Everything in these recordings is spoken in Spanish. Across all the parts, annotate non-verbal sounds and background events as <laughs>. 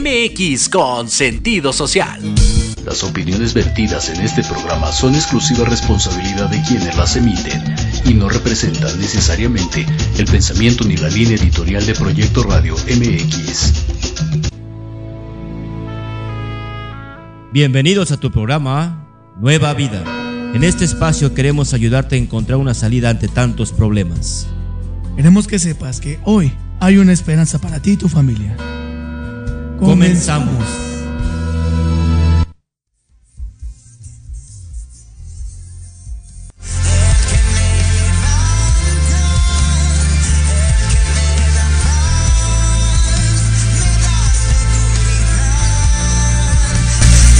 MX con sentido social. Las opiniones vertidas en este programa son exclusiva responsabilidad de quienes las emiten y no representan necesariamente el pensamiento ni la línea editorial de Proyecto Radio MX. Bienvenidos a tu programa Nueva Vida. En este espacio queremos ayudarte a encontrar una salida ante tantos problemas. Queremos que sepas que hoy hay una esperanza para ti y tu familia. Comenzamos.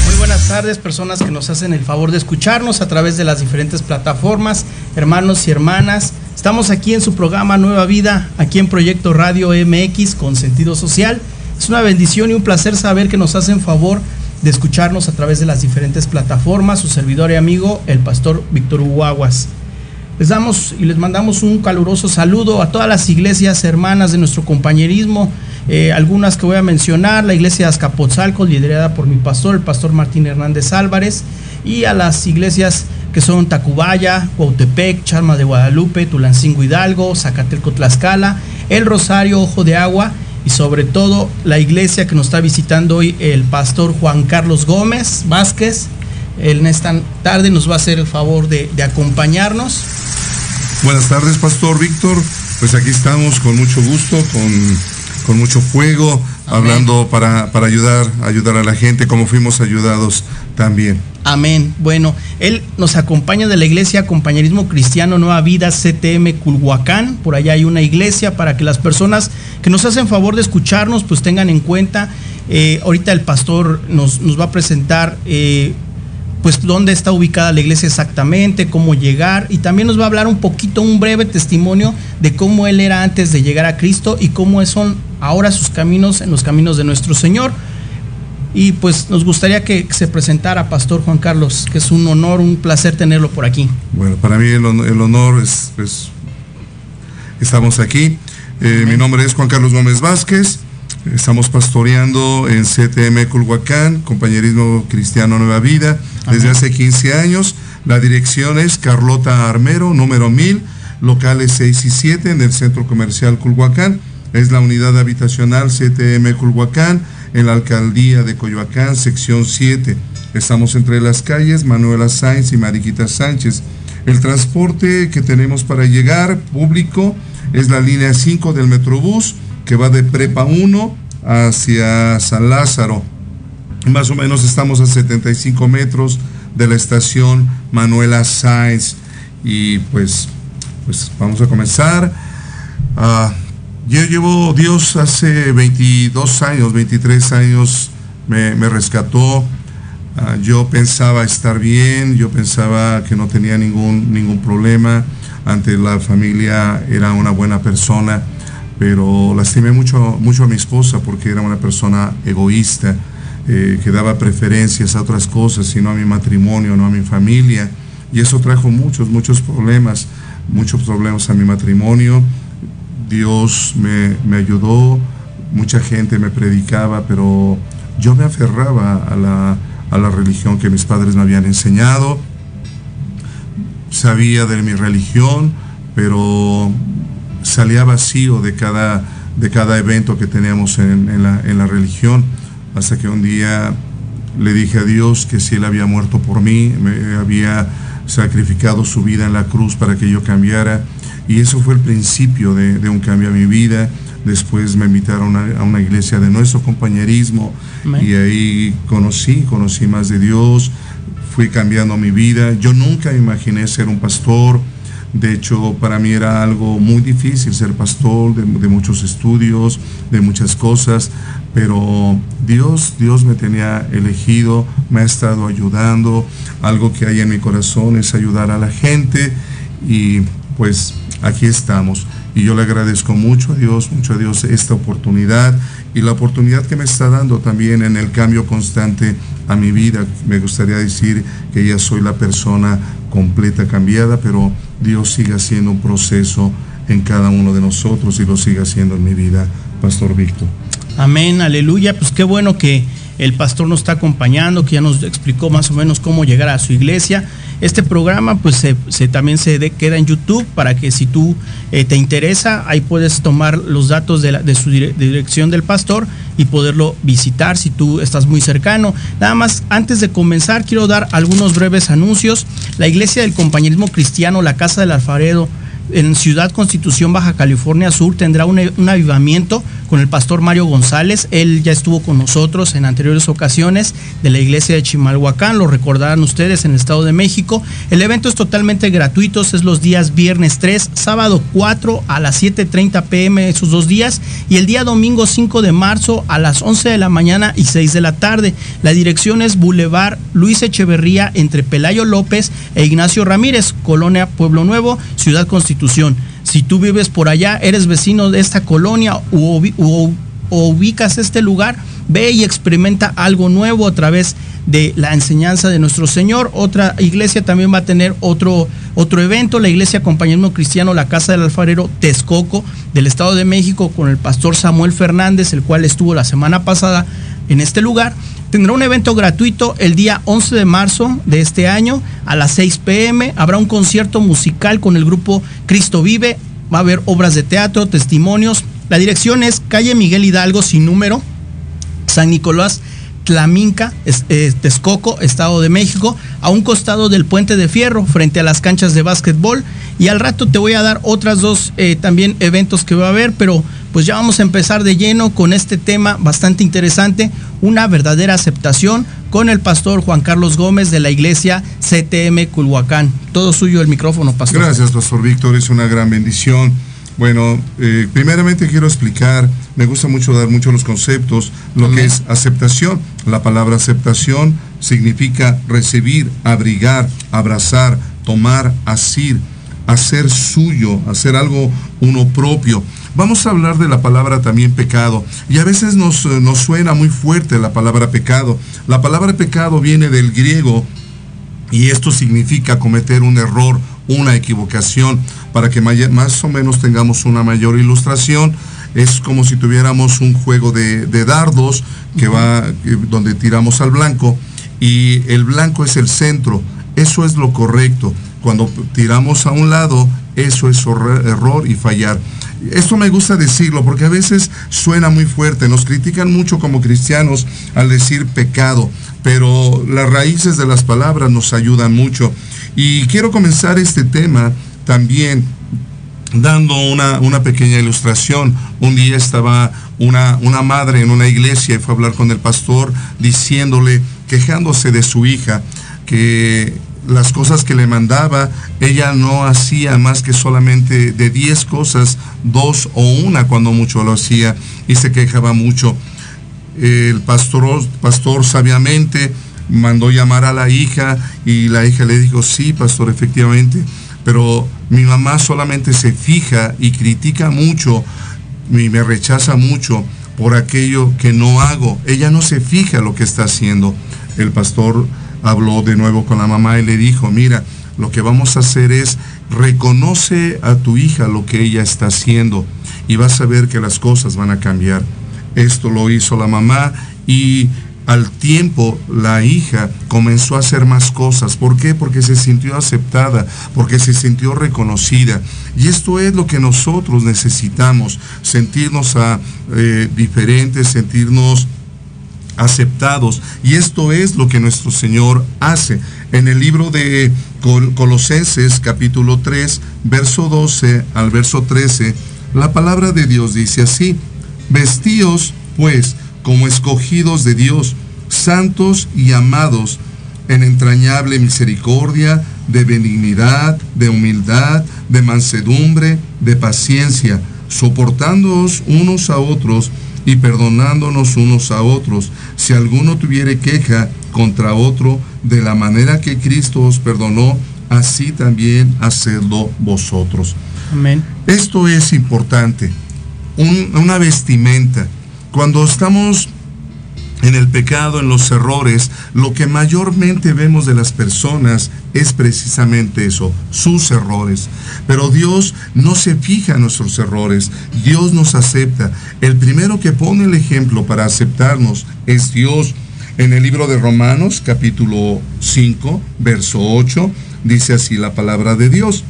Muy buenas tardes, personas que nos hacen el favor de escucharnos a través de las diferentes plataformas, hermanos y hermanas. Estamos aquí en su programa Nueva Vida, aquí en Proyecto Radio MX con sentido social. Es una bendición y un placer saber que nos hacen favor de escucharnos a través de las diferentes plataformas. Su servidor y amigo, el pastor Víctor Huaguas. Les damos y les mandamos un caluroso saludo a todas las iglesias hermanas de nuestro compañerismo Eh, algunas que voy a mencionar, la iglesia de Azcapotzalco, liderada por mi pastor, el pastor Martín Hernández Álvarez, y a las iglesias que son Tacubaya, Cuautepec, Charma de Guadalupe, Tulancingo Hidalgo, Zacatelco Tlaxcala, El Rosario, Ojo de Agua y sobre todo la iglesia que nos está visitando hoy el pastor Juan Carlos Gómez Vázquez. Él en esta tarde nos va a hacer el favor de, acompañarnos. Buenas tardes, Pastor Víctor. Pues aquí estamos con mucho gusto, con, con mucho fuego, hablando para, para ayudar, ayudar a la gente, como fuimos ayudados también. Amén. Bueno, él nos acompaña de la iglesia Compañerismo Cristiano Nueva Vida CTM Culhuacán. Por allá hay una iglesia para que las personas que nos hacen favor de escucharnos pues tengan en cuenta. Eh, ahorita el pastor nos, nos va a presentar eh, pues dónde está ubicada la iglesia exactamente, cómo llegar y también nos va a hablar un poquito, un breve testimonio de cómo él era antes de llegar a Cristo y cómo son ahora sus caminos en los caminos de nuestro Señor. Y pues nos gustaría que se presentara Pastor Juan Carlos, que es un honor, un placer tenerlo por aquí. Bueno, para mí el, el honor es, pues, estamos aquí. Eh, mi nombre es Juan Carlos Gómez Vázquez. Estamos pastoreando en CTM Culhuacán, Compañerismo Cristiano Nueva Vida, desde hace 15 años. La dirección es Carlota Armero, número 1000, locales 6 y 7 en el Centro Comercial Culhuacán. Es la unidad habitacional CTM Culhuacán en la alcaldía de Coyoacán, sección 7. Estamos entre las calles Manuela Sáenz y Mariquita Sánchez. El transporte que tenemos para llegar público es la línea 5 del Metrobús que va de Prepa 1 hacia San Lázaro. Más o menos estamos a 75 metros de la estación Manuela Sáenz. Y pues, pues vamos a comenzar. Yo llevo Dios hace 22 años, 23 años, me, rescató. Uh, yo pensaba estar bien, yo pensaba que no tenía ningún, ningún problema. Ante la familia era una buena persona, pero lastimé mucho, mucho a mi esposa porque era una persona egoísta, eh, que daba preferencias a otras cosas, sino a mi matrimonio, no a mi familia. Y eso trajo muchos, muchos problemas, muchos problemas a mi matrimonio Dios me, me, ayudó, mucha gente me predicaba, pero yo me aferraba a la, a la religión que mis padres me habían enseñado. Sabía de mi religión, pero salía vacío de cada, de cada evento que teníamos en, la, en la religión, hasta que un día le dije a Dios que si Él había muerto por mí, me había sacrificado su vida en la cruz para que yo cambiara. Y eso fue el principio de, de un cambio a mi vida. Después me invitaron a, a una iglesia de nuestro compañerismo Amén. y ahí conocí, conocí más de Dios, fui cambiando mi vida. Yo nunca imaginé ser un pastor. De hecho, para mí era algo muy difícil ser pastor, de, de, muchos estudios, de muchas cosas, pero Dios, Dios me tenía elegido, me ha estado ayudando. Algo que hay en mi corazón es ayudar a la gente y pues aquí estamos. Y yo le agradezco mucho a Dios, mucho a Dios esta oportunidad y la oportunidad que me está dando también en el cambio constante a mi vida. Me gustaría decir que ya soy la persona completa cambiada, pero Dios sigue haciendo un proceso en cada uno de nosotros y lo sigue haciendo en mi vida, Pastor Víctor. Amén, aleluya. Pues qué bueno que el pastor nos está acompañando, que ya nos explicó más o menos cómo llegar a su iglesia. Este programa pues se, también se queda en YouTube para que si tú eh, te interesa, ahí puedes tomar los datos de, la, su dirección del pastor y poderlo visitar si tú estás muy cercano. Nada más, antes de comenzar, quiero dar algunos breves anuncios. La Iglesia del Compañerismo Cristiano, la Casa del Alfarero, en Ciudad Constitución, Baja California Sur, tendrá un, avivamiento con el pastor Mario González. Él ya estuvo con nosotros en anteriores ocasiones de la iglesia de Chimalhuacán, lo recordarán ustedes en el Estado de México. El evento es totalmente gratuito, es los días viernes 3, sábado 4 a las 7.30 pm esos dos días y el día domingo 5 de marzo a las 11 de la mañana y 6 de la tarde. La dirección es Boulevard Luis Echeverría entre Pelayo López e Ignacio Ramírez, Colonia Pueblo Nuevo, Ciudad Constitución. Si tú vives por allá, eres vecino de esta colonia o, ubicas este lugar, ve y experimenta algo nuevo a través de la enseñanza de nuestro Señor. Otra iglesia también va a tener otro, otro evento, la iglesia Compañerismo Cristiano, la Casa del Alfarero Texcoco del Estado de México con el pastor Samuel Fernández, el cual estuvo la semana pasada en este lugar. Tendrá un evento gratuito el día 11 de marzo de este año a las 6 pm. Habrá un concierto musical con el grupo Cristo Vive. Va a haber obras de teatro, testimonios. La dirección es calle Miguel Hidalgo sin número, San Nicolás Tlaminca, eh, Texcoco, Estado de México, a un costado del puente de fierro, frente a las canchas de básquetbol. Y al rato te voy a dar otras dos eh, también eventos que va a haber, pero pues ya vamos a empezar de lleno con este tema bastante interesante, una verdadera aceptación con el pastor Juan Carlos Gómez de la iglesia CTM Culhuacán. Todo suyo el micrófono, pastor. Gracias, pastor Víctor, es una gran bendición. Bueno, eh, primeramente quiero explicar, me gusta mucho dar mucho los conceptos, lo que es aceptación. La palabra aceptación significa recibir, abrigar, abrazar, tomar, asir, hacer suyo, hacer algo uno propio. Vamos a hablar de la palabra también pecado. Y a veces nos, eh, nos suena muy fuerte la palabra pecado. La palabra pecado viene del griego y esto significa cometer un error, una equivocación. Para que más o menos tengamos una mayor ilustración, es como si tuviéramos un juego de, dardos que va, donde tiramos al blanco y el blanco es el centro. Eso es lo correcto. Cuando tiramos a un lado, eso es error y fallar. Esto me gusta decirlo porque a veces suena muy fuerte, nos critican mucho como cristianos al decir pecado, pero las raíces de las palabras nos ayudan mucho. Y quiero comenzar este tema también dando una, una, pequeña ilustración. Un día estaba una, una madre en una iglesia y fue a hablar con el pastor diciéndole, quejándose de su hija, que las cosas que le mandaba, ella no hacía más que solamente de 10 cosas, dos o una cuando mucho lo hacía y se quejaba mucho. El pastor, pastor sabiamente mandó llamar a la hija y la hija le dijo, sí, pastor, efectivamente, pero mi mamá solamente se fija y critica mucho y me rechaza mucho por aquello que no hago. Ella no se fija lo que está haciendo. El pastor habló de nuevo con la mamá y le dijo, mira, lo que vamos a hacer es reconoce a tu hija lo que ella está haciendo y vas a ver que las cosas van a cambiar. Esto lo hizo la mamá y al tiempo la hija comenzó a hacer más cosas. ¿Por qué? Porque se sintió aceptada, porque se sintió reconocida. Y esto es lo que nosotros necesitamos, sentirnos a, eh, diferentes, sentirnos aceptados. Y esto es lo que nuestro Señor hace. En el libro de Colosenses capítulo 3, verso 12 al verso 13, la palabra de Dios dice así, vestíos pues como escogidos de Dios, santos y amados, en entrañable misericordia, de benignidad, de humildad, de mansedumbre, de paciencia, soportándoos unos a otros y perdonándonos unos a otros, si alguno tuviere queja contra otro, de la manera que Cristo os perdonó, así también hacedlo vosotros. Amén. Esto es importante, una vestimenta. Cuando estamos en el pecado, en los errores, lo que mayormente vemos de las personas es precisamente eso, sus errores. Pero Dios no se fija en nuestros errores, Dios nos acepta. El primero que pone el ejemplo para aceptarnos es Dios. En el libro de Romanos, capítulo 5, verso 8, dice así la palabra de Dios.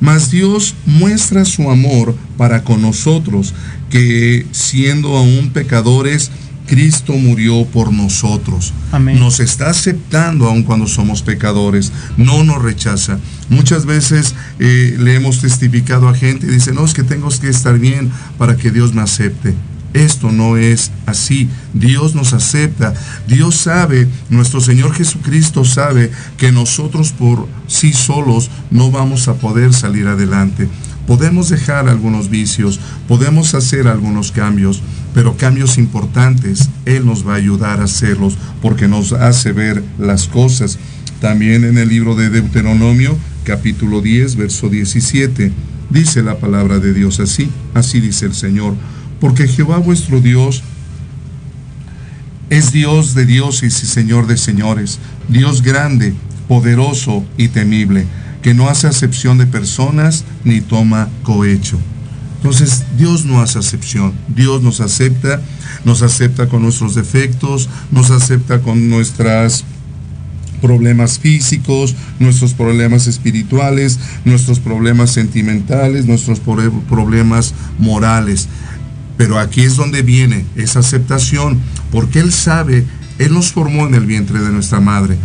Mas Dios muestra su amor para con nosotros, que siendo aún pecadores, Cristo murió por nosotros. Nos está aceptando aun cuando somos pecadores. No nos rechaza. Muchas veces eh, le hemos testificado a gente y dice, no, es que tengo que estar bien para que Dios me acepte. Esto no es así. Dios nos acepta. Dios sabe, nuestro Señor Jesucristo sabe que nosotros por sí solos no vamos a poder salir adelante. Podemos dejar algunos vicios, podemos hacer algunos cambios, pero cambios importantes, Él nos va a ayudar a hacerlos porque nos hace ver las cosas. También en el libro de Deuteronomio, capítulo 10, verso 17, dice la palabra de Dios así, así dice el Señor, porque Jehová vuestro Dios es Dios de dioses y Señor de señores, Dios grande, poderoso y temible, que no hace acepción de personas ni toma cohecho. Entonces Dios no hace acepción, Dios nos acepta, nos acepta con nuestros defectos, nos acepta con nuestros problemas físicos, nuestros problemas espirituales, nuestros problemas sentimentales, nuestros problemas morales. Pero aquí es donde viene esa aceptación, porque Él sabe, Él nos formó en el vientre de nuestra madre.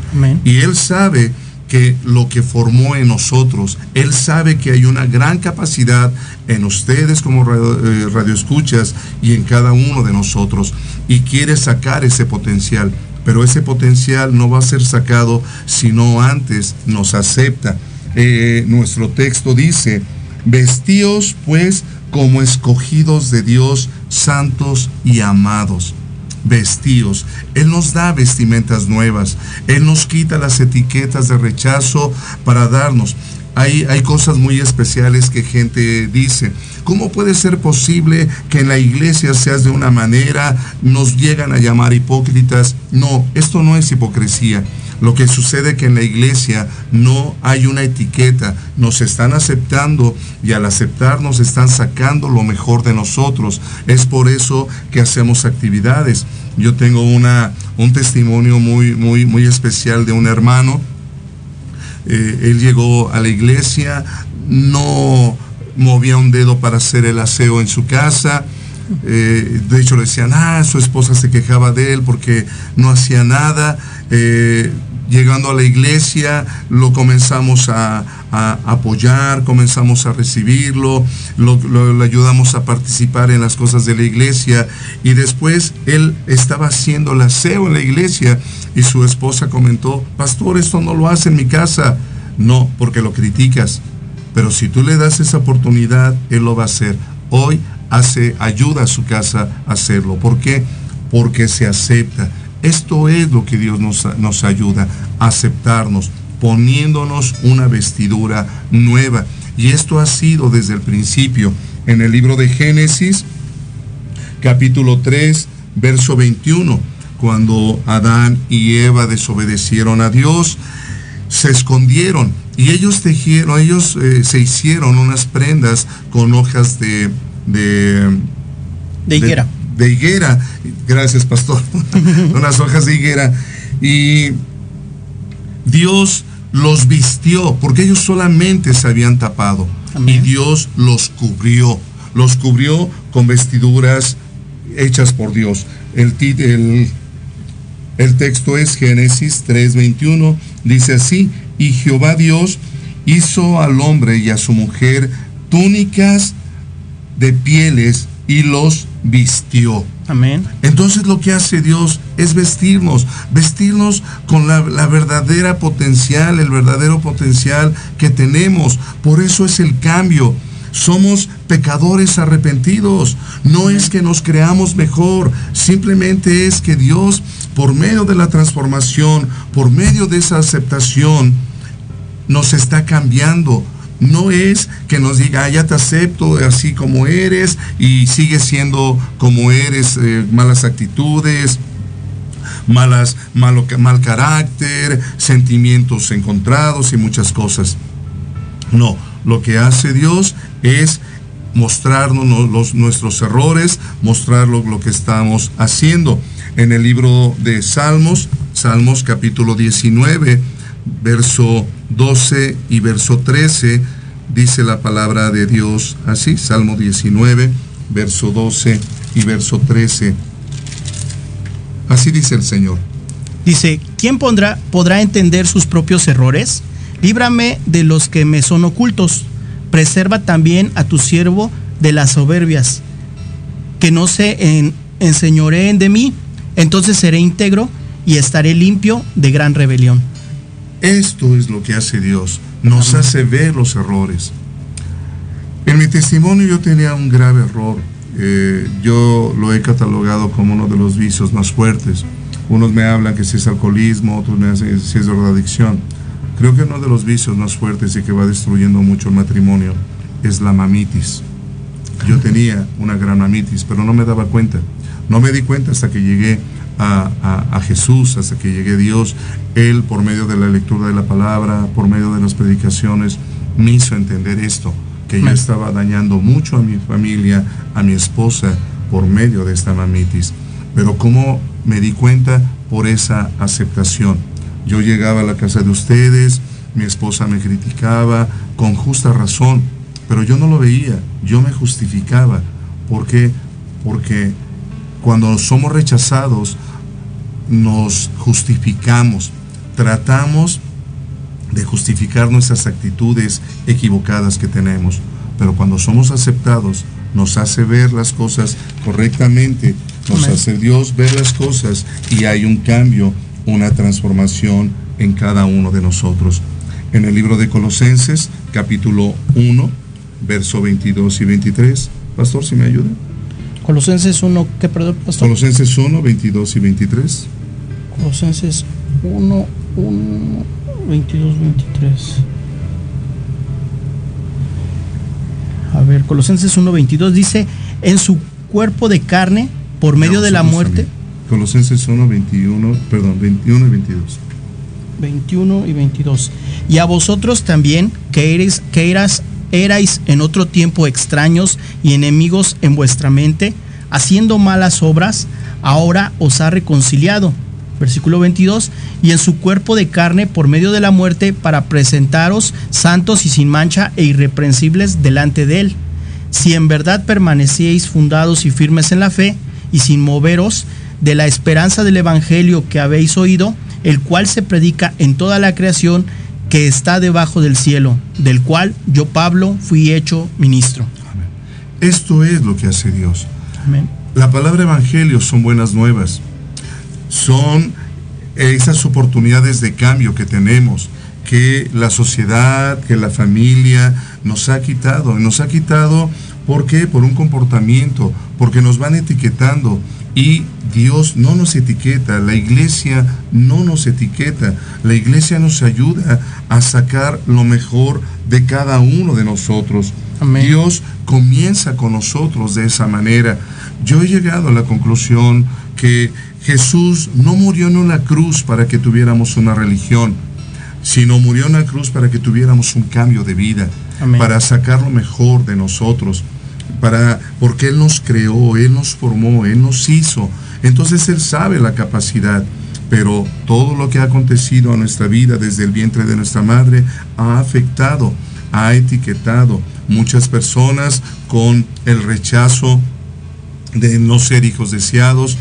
Y Él sabe que lo que formó en nosotros, Él sabe que hay una gran capacidad en ustedes como radio, eh, radioescuchas y en cada uno de nosotros. Y quiere sacar ese potencial. Pero ese potencial no va a ser sacado si no antes nos acepta. Eh, nuestro texto dice, vestíos pues como escogidos de Dios, santos y amados. Vestidos. Él nos da vestimentas nuevas. Él nos quita las etiquetas de rechazo para darnos. Hay, hay, cosas muy especiales que gente dice. ¿Cómo puede ser posible que en la iglesia seas de una manera? Nos llegan a llamar hipócritas. No, esto no es hipocresía. Lo que sucede que en la iglesia no hay una etiqueta, nos están aceptando y al aceptarnos están sacando lo mejor de nosotros. Es por eso que hacemos actividades. Yo tengo una, un testimonio muy, muy, muy especial de un hermano. Eh, él llegó a la iglesia, no movía un dedo para hacer el aseo en su casa. Eh, de hecho le decían, ah, su esposa se quejaba de él porque no hacía nada. Eh, llegando a la iglesia, lo comenzamos a, apoyar, comenzamos a recibirlo, lo, ayudamos a participar en las cosas de la iglesia y después él estaba haciendo el aseo en la iglesia y su esposa comentó, pastor, esto no lo hace en mi casa. No, porque lo criticas, pero si tú le das esa oportunidad, él lo va a hacer. Hoy hace, ayuda a su casa a hacerlo. ¿Por qué? Porque se acepta esto es lo que Dios nos, nos ayuda, aceptarnos, poniéndonos una vestidura nueva. Y esto ha sido desde el principio. En el libro de Génesis, capítulo 3, verso 21, cuando Adán y Eva desobedecieron a Dios, se escondieron y ellos tejieron, ellos eh, se hicieron unas prendas con hojas de, de, de higuera de higuera, gracias pastor, <laughs> unas hojas de higuera, y Dios los vistió, porque ellos solamente se habían tapado, y Dios los cubrió, los cubrió con vestiduras hechas por Dios. El, el, el texto es Génesis 3:21, dice así, y Jehová Dios hizo al hombre y a su mujer túnicas de pieles y los vistió. Amén. Entonces lo que hace Dios es vestirnos, vestirnos con la, verdadera potencial, el verdadero potencial que tenemos. Por eso es el cambio. Somos pecadores arrepentidos. No es que nos creamos mejor, simplemente es que Dios, por medio de la transformación, por medio de esa aceptación, nos está cambiando no es que nos diga, ah, ya te acepto así como eres y sigues siendo como eres, eh, malas actitudes, malas, malo, mal carácter, sentimientos encontrados y muchas cosas. No, lo que hace Dios es mostrarnos los, nuestros errores, mostrarnos lo que estamos haciendo. En el libro de Salmos, Salmos capítulo 19, verso 12 y verso 13, dice la palabra de Dios así, Salmo 19, verso 12 y verso 13. Así dice el Señor. Dice, ¿quién pondrá, podrá entender sus propios errores? Líbrame de los que me son ocultos. Preserva también a tu siervo de las soberbias, que no se en, enseñoreen de mí. Entonces seré íntegro y estaré limpio de gran rebelión. Esto es lo que hace Dios, nos hace ver los errores. En mi testimonio yo tenía un grave error. Eh, yo lo he catalogado como uno de los vicios más fuertes. Unos me hablan que si es alcoholismo, otros me dicen que si es drogadicción. Creo que uno de los vicios más fuertes y que va destruyendo mucho el matrimonio es la mamitis. yo tenía una gran mamitis, pero no me daba cuenta. No me di cuenta hasta que llegué a, Jesús, hasta que llegué a Dios. Él, por medio de la lectura de la palabra, por medio de las predicaciones, me hizo entender esto, que yo estaba dañando mucho a mi familia, a mi esposa, por medio de esta mamitis. Pero ¿cómo me di cuenta? Por esa aceptación. Yo llegaba a la casa de ustedes, mi esposa me criticaba con justa razón, pero yo no lo veía, yo me justificaba. ¿Por qué? Porque cuando somos rechazados, nos justificamos, tratamos de justificar nuestras actitudes equivocadas que tenemos. Pero cuando somos aceptados, nos hace ver las cosas correctamente, nos hace Dios ver las cosas y hay un cambio, una transformación en cada uno de nosotros. En el libro de Colosenses, capítulo 1, verso 22 y 23. Pastor, si me ayuda. Colosenses 1, ¿qué perdón, pastor? Colosenses 1, 22 y 23. Colosenses 1, 1, 22, 23. A ver, Colosenses 1, 22 dice, en su cuerpo de carne, por medio de la muerte. Colosenses 1, 21, perdón, 21 y 22. 21 y 22. Y a vosotros también, que eres, que eras erais en otro tiempo extraños y enemigos en vuestra mente, haciendo malas obras, ahora os ha reconciliado. Versículo 22, y en su cuerpo de carne por medio de la muerte para presentaros santos y sin mancha e irreprensibles delante de él. Si en verdad permanecíais fundados y firmes en la fe y sin moveros de la esperanza del Evangelio que habéis oído, el cual se predica en toda la creación, que está debajo del cielo, del cual yo, Pablo, fui hecho ministro. Esto es lo que hace Dios. La palabra evangelio son buenas nuevas. Son esas oportunidades de cambio que tenemos, que la sociedad, que la familia nos ha quitado. Nos ha quitado, ¿por qué? Por un comportamiento, porque nos van etiquetando. Y Dios no nos etiqueta, la iglesia no nos etiqueta, la iglesia nos ayuda a sacar lo mejor de cada uno de nosotros. Dios comienza con nosotros de esa manera. Yo he llegado a la conclusión que Jesús no murió en una cruz para que tuviéramos una religión, sino murió en una cruz para que tuviéramos un cambio de vida, para sacar lo mejor de nosotros, para porque Él nos creó, Él nos formó, Él nos hizo entonces Él sabe la capacidad, pero todo lo que ha acontecido a nuestra vida desde el vientre de nuestra madre ha afectado, ha etiquetado muchas personas con el rechazo de no ser hijos deseados.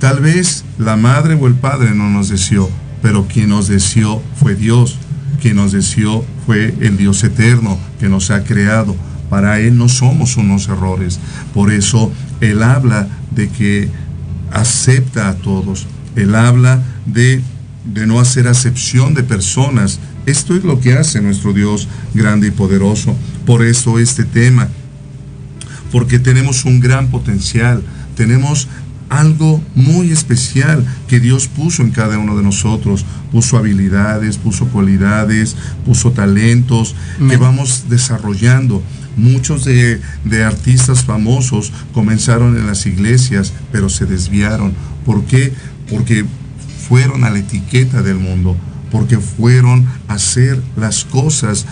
Tal vez la madre o el padre no nos deseó, pero quien nos deseó fue Dios. Quien nos deseó fue el Dios eterno que nos ha creado. Para Él no somos unos errores. Por eso Él habla de que acepta a todos. Él habla de, de no hacer acepción de personas. Esto es lo que hace nuestro Dios grande y poderoso. Por eso este tema, porque tenemos un gran potencial, tenemos algo muy especial que Dios puso en cada uno de nosotros. Puso habilidades, puso cualidades, puso talentos que vamos desarrollando. Muchos de, artistas famosos comenzaron en las iglesias, pero se desviaron. ¿Por qué? Porque fueron a la etiqueta del mundo, porque fueron a hacer las cosas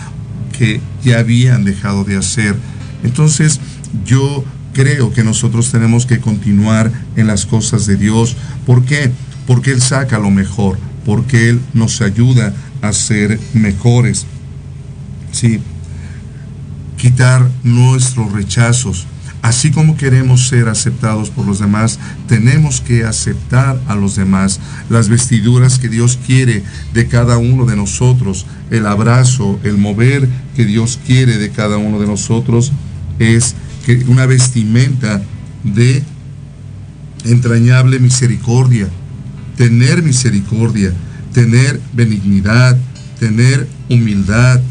que ya habían dejado de hacer. Entonces yo creo que nosotros tenemos que continuar en las cosas de Dios. ¿Por qué? Porque Él saca lo mejor, porque Él nos ayuda a ser mejores. Sí, quitar nuestros rechazos. Así como queremos ser aceptados por los demás, tenemos que aceptar a los demás. Las vestiduras que Dios quiere de cada uno de nosotros, el abrazo, el mover que Dios quiere de cada uno de nosotros, es una vestimenta de entrañable misericordia, tener misericordia, tener benignidad, tener humildad,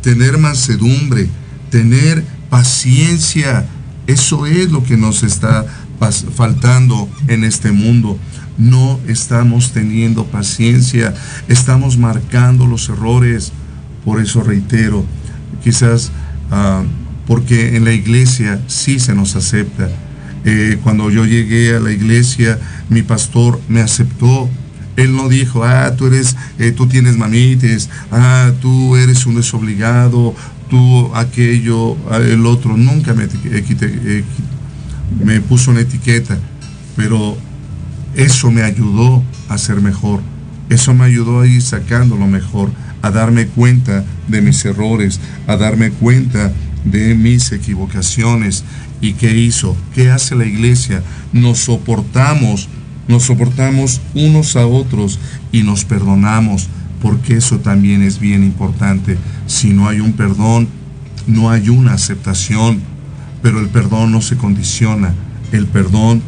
tener mansedumbre, tener paciencia. Eso es lo que nos está faltando en este mundo. No estamos teniendo paciencia, estamos marcando los errores. Por eso reitero, quizás ah, porque en la iglesia sí se nos acepta. Eh, cuando yo llegué a la iglesia, mi pastor me aceptó. Él no dijo, ah, tú eres, eh, tú tienes mamites, ah, tú eres un desobligado, tú aquello, el otro. Nunca me, me puso una etiqueta, pero eso me ayudó a ser mejor. Eso me ayudó a ir sacando lo mejor, a darme cuenta de mis errores, a darme cuenta de mis equivocaciones. ¿Y qué hizo? ¿Qué hace la iglesia? Nos soportamos, nos soportamos unos a otros y nos perdonamos, porque eso también es bien importante. Si no hay un perdón, no hay una aceptación, pero el perdón no se condiciona, el perdón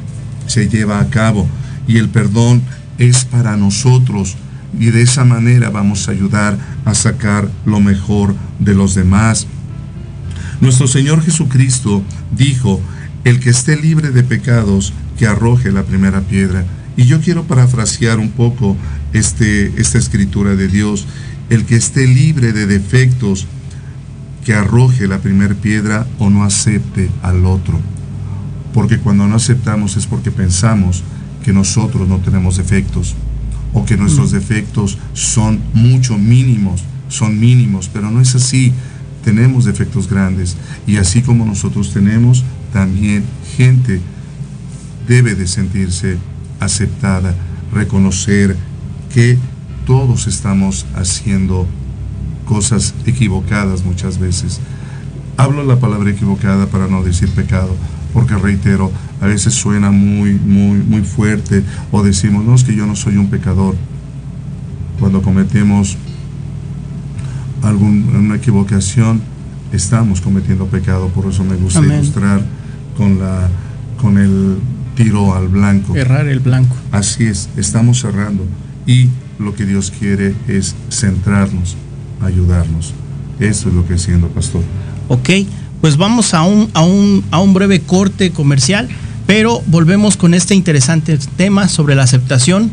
se lleva a cabo y el perdón es para nosotros y de esa manera vamos a ayudar a sacar lo mejor de los demás. Nuestro Señor Jesucristo dijo, el que esté libre de pecados, que arroje la primera piedra. Y yo quiero parafrasear un poco este, esta escritura de Dios. El que esté libre de defectos, que arroje la primera piedra o no acepte al otro. Porque cuando no aceptamos es porque pensamos que nosotros no tenemos defectos o que nuestros mm. defectos son mucho mínimos, son mínimos, pero no es así. Tenemos defectos grandes y así como nosotros tenemos, también gente debe de sentirse aceptada, reconocer que todos estamos haciendo cosas equivocadas muchas veces. Hablo la palabra equivocada para no decir pecado, porque reitero, a veces suena muy, muy, muy fuerte o decimos, no, es que yo no soy un pecador. Cuando cometemos alguna equivocación, estamos cometiendo pecado, por eso me gusta ilustrar con, la, con el tiro al blanco. Errar el blanco. Así es, estamos cerrando y lo que Dios quiere es centrarnos, ayudarnos. Eso es lo que siendo pastor. Ok, pues vamos a un, a un, a un breve corte comercial, pero volvemos con este interesante tema sobre la aceptación.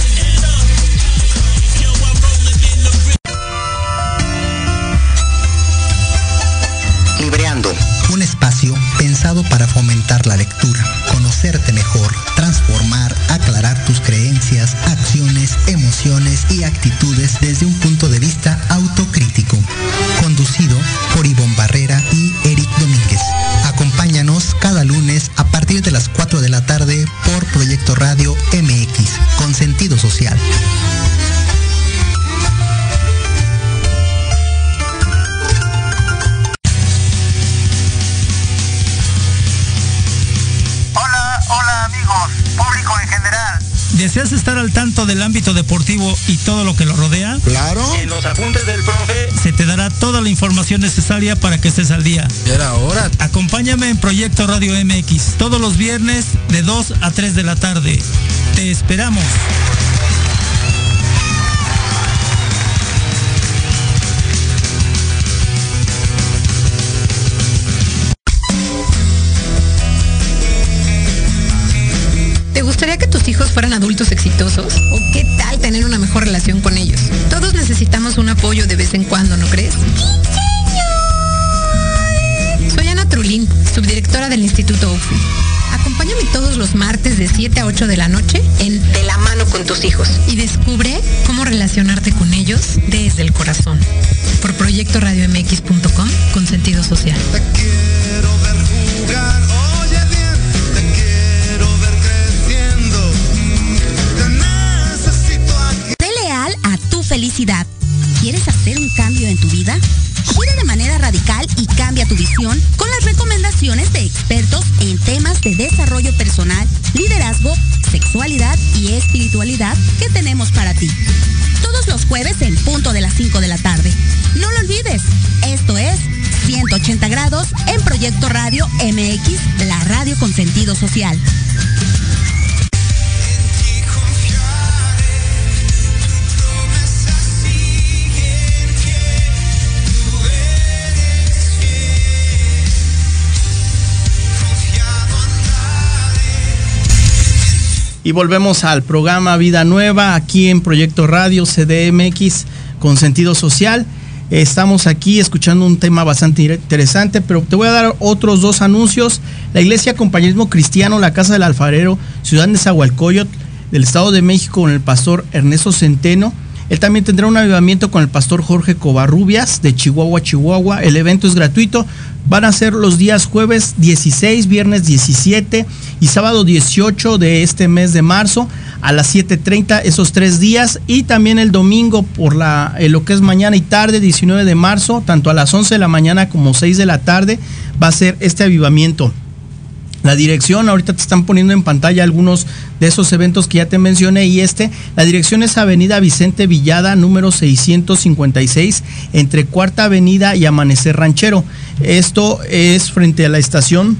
Desde un punto de vista autocrítico. Conducido por Ivonne Barrera y Eric Domínguez. Acompáñanos cada lunes a partir de las 4 de la tarde por Proyecto Radio MX, con sentido social. ¿Deseas estar al tanto del ámbito deportivo y todo lo que lo. En los apuntes del profe se te dará toda la información necesaria para que estés al día. Era hora. Acompáñame en Proyecto Radio MX todos los viernes de 2 a 3 de la tarde. Te esperamos. gustaría que tus hijos fueran adultos exitosos? ¿O qué tal tener una mejor relación con ellos? Del Instituto UFI. Acompáñame todos los martes de 7 a 8 de la noche en De la mano con tus hijos y descubre cómo relacionarte con ellos desde el corazón. Por proyectoradiomx.com con sentido social. felicidad. ¿Quieres hacer un cambio en tu vida? Gira de manera radical y de desarrollo personal, liderazgo, sexualidad y espiritualidad que tenemos para ti. Todos los jueves en punto de las 5 de la tarde. No lo olvides, esto es 180 grados en Proyecto Radio MX, la radio con sentido social. Y volvemos al programa Vida Nueva aquí en Proyecto Radio CDMX con sentido social. Estamos aquí escuchando un tema bastante interesante, pero te voy a dar otros dos anuncios. La Iglesia Compañerismo Cristiano, la Casa del Alfarero, Ciudad de Zahualcoyot, del Estado de México, con el pastor Ernesto Centeno. Él también tendrá un avivamiento con el pastor Jorge Covarrubias de Chihuahua, Chihuahua. El evento es gratuito. Van a ser los días jueves 16, viernes 17 y sábado 18 de este mes de marzo a las 7.30 esos tres días y también el domingo por la, eh, lo que es mañana y tarde 19 de marzo, tanto a las 11 de la mañana como 6 de la tarde va a ser este avivamiento. La dirección, ahorita te están poniendo en pantalla algunos de esos eventos que ya te mencioné y este, la dirección es Avenida Vicente Villada, número 656, entre Cuarta Avenida y Amanecer Ranchero. Esto es frente a la estación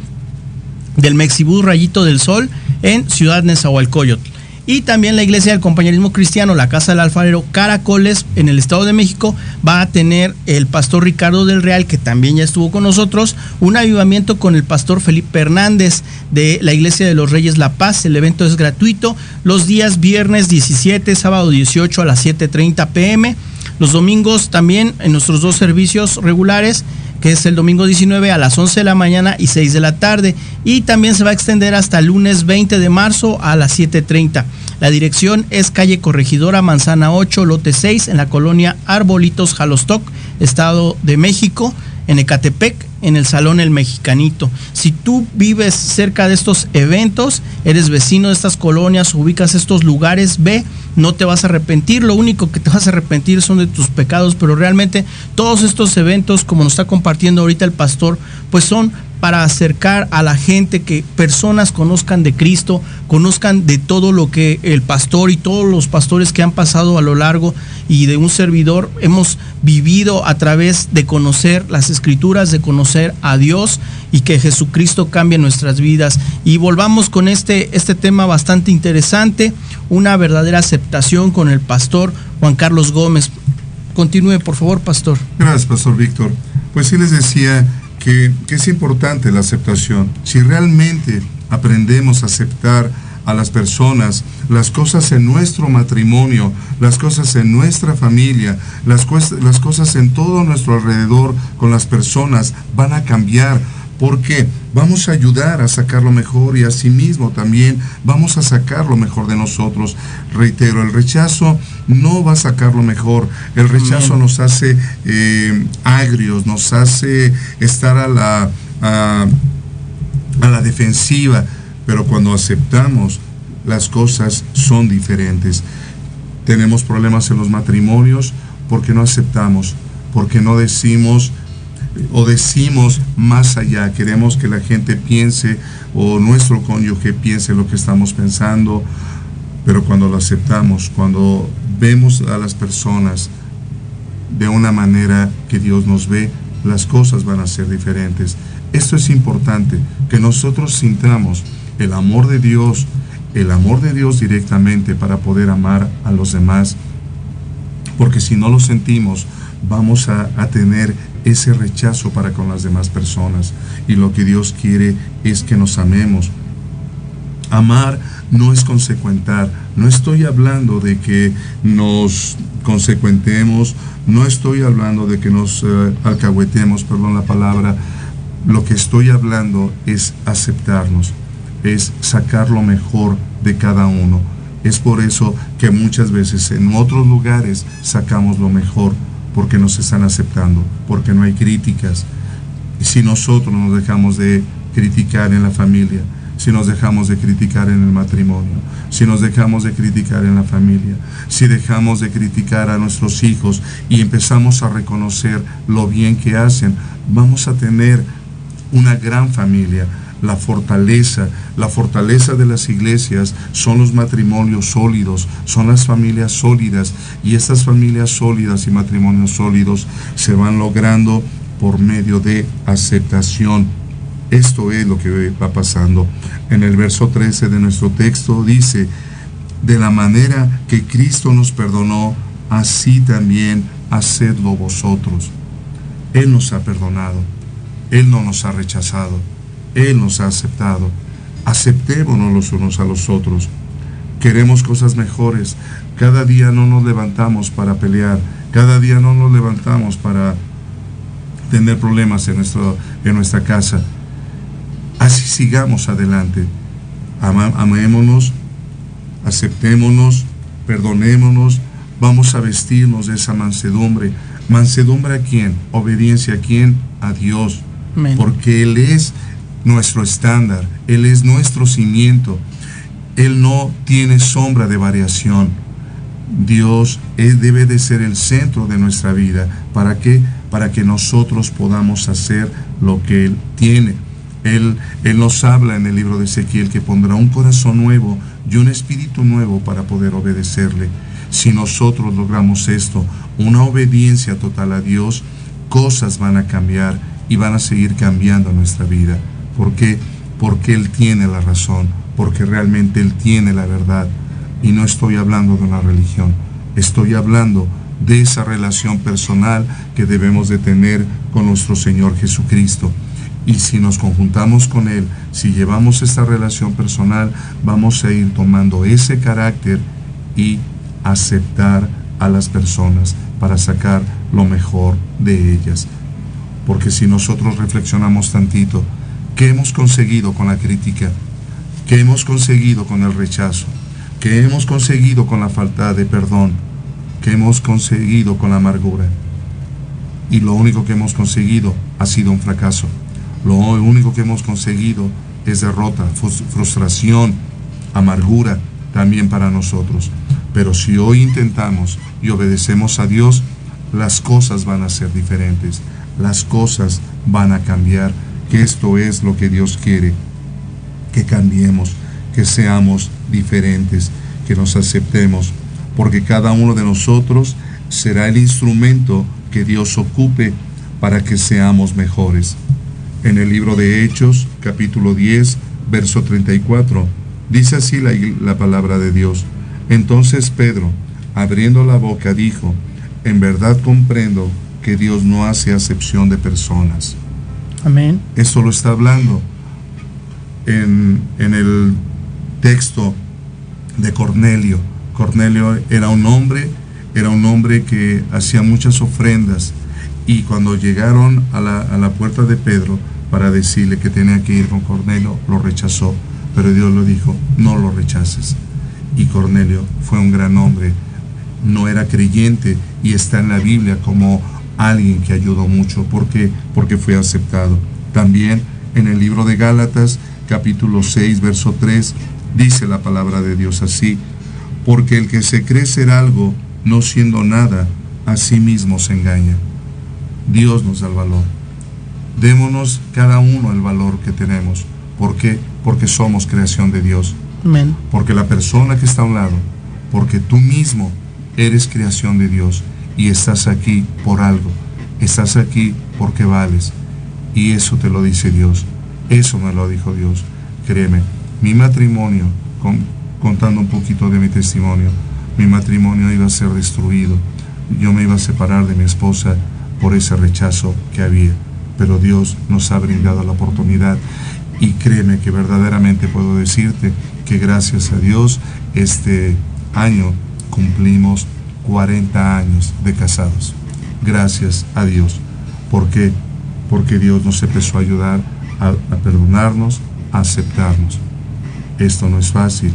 del Mexibus Rayito del Sol en Ciudad Nezahualcóyotl. Y también la Iglesia del Compañerismo Cristiano, la Casa del Alfarero Caracoles, en el Estado de México, va a tener el pastor Ricardo del Real, que también ya estuvo con nosotros, un avivamiento con el pastor Felipe Hernández de la Iglesia de los Reyes La Paz. El evento es gratuito los días viernes 17, sábado 18 a las 7.30 pm. Los domingos también en nuestros dos servicios regulares que es el domingo 19 a las 11 de la mañana y 6 de la tarde. Y también se va a extender hasta el lunes 20 de marzo a las 7.30. La dirección es calle Corregidora Manzana 8, lote 6, en la colonia Arbolitos, Jalostoc, Estado de México, en Ecatepec, en el Salón El Mexicanito. Si tú vives cerca de estos eventos, eres vecino de estas colonias, ubicas estos lugares, ve, no te vas a arrepentir. Lo único que te vas a arrepentir son de tus pecados, pero realmente todos estos eventos, como nos está compartiendo ahorita el pastor, pues son para acercar a la gente, que personas conozcan de Cristo, conozcan de todo lo que el pastor y todos los pastores que han pasado a lo largo y de un servidor hemos vivido a través de conocer las escrituras, de conocer a Dios y que Jesucristo cambie nuestras vidas. Y volvamos con este, este tema bastante interesante, una verdadera aceptación con el pastor Juan Carlos Gómez. Continúe, por favor, pastor. Gracias, pastor Víctor. Pues sí les decía que, es importante la aceptación. Si realmente aprendemos a aceptar a las personas, las cosas en nuestro matrimonio, las cosas en nuestra familia, las, las cosas en todo nuestro alrededor con las personas van a cambiar porque vamos a ayudar a sacar lo mejor y asimismo también vamos a sacar lo mejor de nosotros. Reitero, el rechazo no va a sacar lo mejor, el rechazo nos hace eh, agrios, nos hace estar a la, a, a la defensiva, pero cuando aceptamos las cosas son diferentes. Tenemos problemas en los matrimonios porque no aceptamos, porque no decimos o decimos más allá, queremos que la gente piense o nuestro cónyuge piense lo que estamos pensando, pero cuando lo aceptamos, cuando vemos a las personas de una manera que Dios nos ve, las cosas van a ser diferentes. Esto es importante, que nosotros sintamos el amor de Dios, el amor de Dios directamente para poder amar a los demás, porque si no lo sentimos, vamos a, a tener ese rechazo para con las demás personas. Y lo que Dios quiere es que nos amemos. Amar no es consecuentar. No estoy hablando de que nos consecuentemos, no estoy hablando de que nos eh, alcahuetemos, perdón la palabra. Lo que estoy hablando es aceptarnos, es sacar lo mejor de cada uno. Es por eso que muchas veces en otros lugares sacamos lo mejor porque nos están aceptando, porque no hay críticas. Si nosotros nos dejamos de criticar en la familia, si nos dejamos de criticar en el matrimonio, si nos dejamos de criticar en la familia, si dejamos de criticar a nuestros hijos y empezamos a reconocer lo bien que hacen, vamos a tener una gran familia, la fortaleza, la fortaleza de las iglesias son los matrimonios sólidos, son las familias sólidas y estas familias sólidas y matrimonios sólidos se van logrando por medio de aceptación. Esto es lo que va pasando. En el verso 13 de nuestro texto dice, de la manera que Cristo nos perdonó, así también hacedlo vosotros. Él nos ha perdonado, Él no nos ha rechazado, Él nos ha aceptado. Aceptémonos los unos a los otros. Queremos cosas mejores. Cada día no nos levantamos para pelear, cada día no nos levantamos para tener problemas en, nuestro, en nuestra casa. Así sigamos adelante. amémonos, aceptémonos, perdonémonos, vamos a vestirnos de esa mansedumbre. ¿Mansedumbre a quién? Obediencia a quién? A Dios. Porque Él es nuestro estándar, Él es nuestro cimiento. Él no tiene sombra de variación. Dios debe de ser el centro de nuestra vida. ¿Para qué? Para que nosotros podamos hacer lo que Él tiene. Él, él nos habla en el libro de Ezequiel que pondrá un corazón nuevo y un espíritu nuevo para poder obedecerle. Si nosotros logramos esto, una obediencia total a Dios, cosas van a cambiar y van a seguir cambiando nuestra vida. ¿Por qué? Porque Él tiene la razón, porque realmente Él tiene la verdad. Y no estoy hablando de una religión, estoy hablando de esa relación personal que debemos de tener con nuestro Señor Jesucristo. Y si nos conjuntamos con Él, si llevamos esta relación personal, vamos a ir tomando ese carácter y aceptar a las personas para sacar lo mejor de ellas. Porque si nosotros reflexionamos tantito, ¿qué hemos conseguido con la crítica? ¿Qué hemos conseguido con el rechazo? ¿Qué hemos conseguido con la falta de perdón? ¿Qué hemos conseguido con la amargura? Y lo único que hemos conseguido ha sido un fracaso. Lo único que hemos conseguido es derrota, frustración, amargura también para nosotros. Pero si hoy intentamos y obedecemos a Dios, las cosas van a ser diferentes, las cosas van a cambiar, que esto es lo que Dios quiere, que cambiemos, que seamos diferentes, que nos aceptemos, porque cada uno de nosotros será el instrumento que Dios ocupe para que seamos mejores. En el libro de Hechos, capítulo 10, verso 34, dice así la, la palabra de Dios. Entonces Pedro, abriendo la boca, dijo, en verdad comprendo que Dios no hace acepción de personas. Amén. Esto lo está hablando en, en el texto de Cornelio. Cornelio era un hombre, era un hombre que hacía muchas ofrendas y cuando llegaron a la, a la puerta de Pedro, para decirle que tenía que ir con Cornelio, lo rechazó, pero Dios lo dijo, no lo rechaces. Y Cornelio fue un gran hombre, no era creyente y está en la Biblia como alguien que ayudó mucho, ¿por qué? Porque fue aceptado. También en el libro de Gálatas, capítulo 6, verso 3, dice la palabra de Dios así, porque el que se cree ser algo, no siendo nada, a sí mismo se engaña. Dios nos da el valor démonos cada uno el valor que tenemos. ¿Por qué? Porque somos creación de Dios. Porque la persona que está a un lado, porque tú mismo eres creación de Dios y estás aquí por algo. Estás aquí porque vales. Y eso te lo dice Dios. Eso me lo dijo Dios. Créeme, mi matrimonio, contando un poquito de mi testimonio, mi matrimonio iba a ser destruido. Yo me iba a separar de mi esposa por ese rechazo que había pero Dios nos ha brindado la oportunidad y créeme que verdaderamente puedo decirte que gracias a Dios este año cumplimos 40 años de casados. Gracias a Dios. ¿Por qué? Porque Dios nos empezó a ayudar a, perdonarnos, a aceptarnos. Esto no es fácil,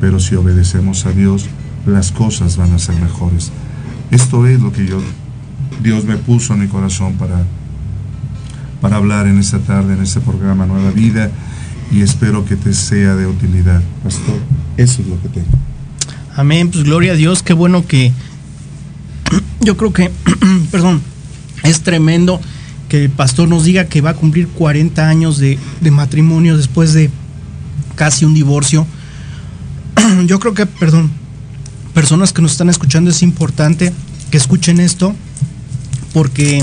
pero si obedecemos a Dios, las cosas van a ser mejores. Esto es lo que yo, Dios me puso en mi corazón para para hablar en esta tarde, en este programa Nueva Vida, y espero que te sea de utilidad. Pastor, eso es lo que tengo. Amén, pues gloria a Dios, qué bueno que yo creo que, <clears throat> perdón, es tremendo que el pastor nos diga que va a cumplir 40 años de, de matrimonio después de casi un divorcio. <clears throat> Yo creo que, perdón, personas que nos están escuchando es importante que escuchen esto porque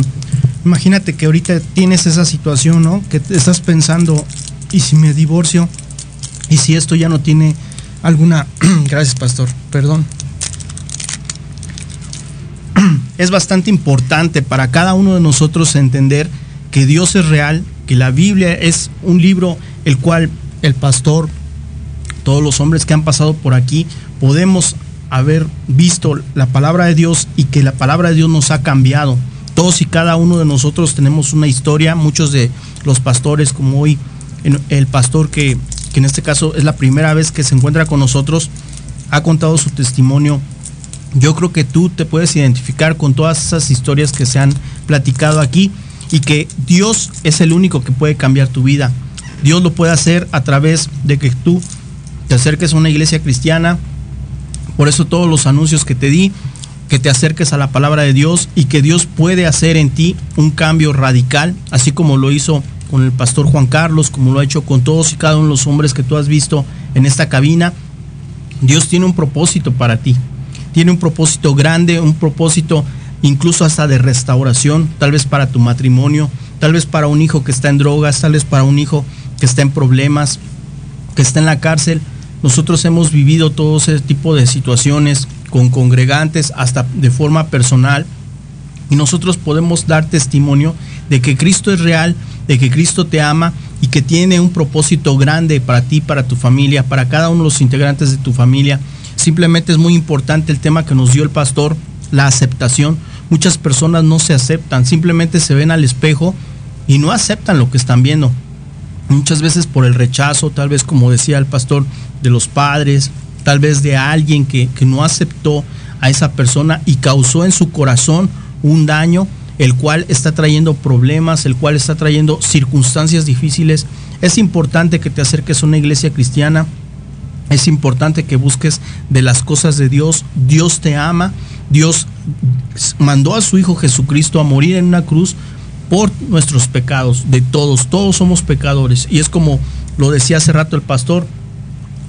Imagínate que ahorita tienes esa situación, ¿no? Que estás pensando, ¿y si me divorcio? ¿Y si esto ya no tiene alguna... <clears throat> Gracias, pastor, perdón. <clears throat> Es bastante importante para cada uno de nosotros entender que Dios es real, que la Biblia es un libro el cual el pastor, todos los hombres que han pasado por aquí, podemos haber visto la palabra de Dios y que la palabra de Dios nos ha cambiado. Todos y cada uno de nosotros tenemos una historia, muchos de los pastores, como hoy el pastor que, que en este caso es la primera vez que se encuentra con nosotros, ha contado su testimonio. Yo creo que tú te puedes identificar con todas esas historias que se han platicado aquí y que Dios es el único que puede cambiar tu vida. Dios lo puede hacer a través de que tú te acerques a una iglesia cristiana. Por eso todos los anuncios que te di, que te acerques a la palabra de Dios y que Dios puede hacer en ti un cambio radical, así como lo hizo con el pastor Juan Carlos, como lo ha hecho con todos y cada uno de los hombres que tú has visto en esta cabina. Dios tiene un propósito para ti. Tiene un propósito grande, un propósito incluso hasta de restauración, tal vez para tu matrimonio, tal vez para un hijo que está en drogas, tal vez para un hijo que está en problemas, que está en la cárcel. Nosotros hemos vivido todo ese tipo de situaciones con congregantes, hasta de forma personal, y nosotros podemos dar testimonio de que Cristo es real, de que Cristo te ama y que tiene un propósito grande para ti, para tu familia, para cada uno de los integrantes de tu familia. Simplemente es muy importante el tema que nos dio el pastor, la aceptación. Muchas personas no se aceptan, simplemente se ven al espejo y no aceptan lo que están viendo. Muchas veces por el rechazo, tal vez como decía el pastor, de los padres, tal vez de alguien que, que no aceptó a esa persona y causó en su corazón un daño, el cual está trayendo problemas, el cual está trayendo circunstancias difíciles. Es importante que te acerques a una iglesia cristiana, es importante que busques de las cosas de Dios. Dios te ama. Dios mandó a su Hijo Jesucristo a morir en una cruz por nuestros pecados, de todos. Todos somos pecadores. Y es como lo decía hace rato el pastor.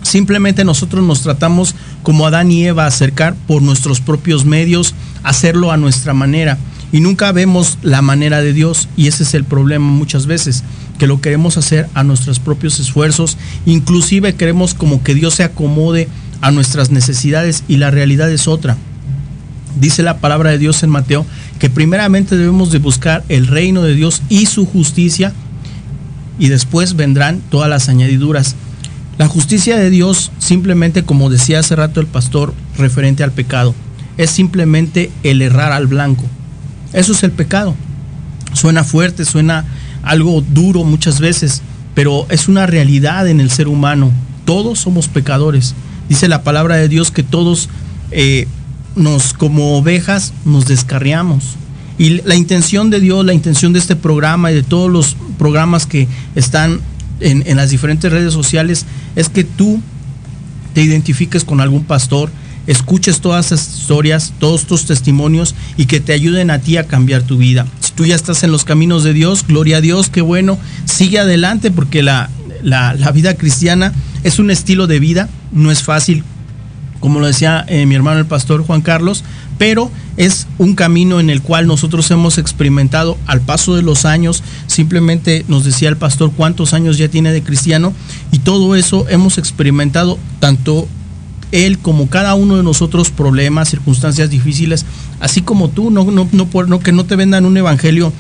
Simplemente nosotros nos tratamos como Adán y Eva acercar por nuestros propios medios, hacerlo a nuestra manera. Y nunca vemos la manera de Dios. Y ese es el problema muchas veces que lo queremos hacer a nuestros propios esfuerzos, inclusive queremos como que Dios se acomode a nuestras necesidades y la realidad es otra. Dice la palabra de Dios en Mateo que primeramente debemos de buscar el reino de Dios y su justicia y después vendrán todas las añadiduras. La justicia de Dios simplemente, como decía hace rato el pastor, referente al pecado, es simplemente el errar al blanco. Eso es el pecado. Suena fuerte, suena algo duro muchas veces, pero es una realidad en el ser humano. Todos somos pecadores. Dice la palabra de Dios que todos eh, nos, como ovejas, nos descarriamos. Y la intención de Dios, la intención de este programa y de todos los programas que están en, en las diferentes redes sociales es que tú te identifiques con algún pastor, escuches todas esas historias, todos estos testimonios y que te ayuden a ti a cambiar tu vida. Si tú ya estás en los caminos de Dios, gloria a Dios, qué bueno, sigue adelante porque la, la, la vida cristiana es un estilo de vida, no es fácil, como lo decía eh, mi hermano el pastor Juan Carlos, pero es un camino en el cual nosotros hemos experimentado al paso de los años, simplemente nos decía el pastor cuántos años ya tiene de cristiano y todo eso hemos experimentado tanto él como cada uno de nosotros problemas, circunstancias difíciles, así como tú, no, no, no, no que no te vendan un evangelio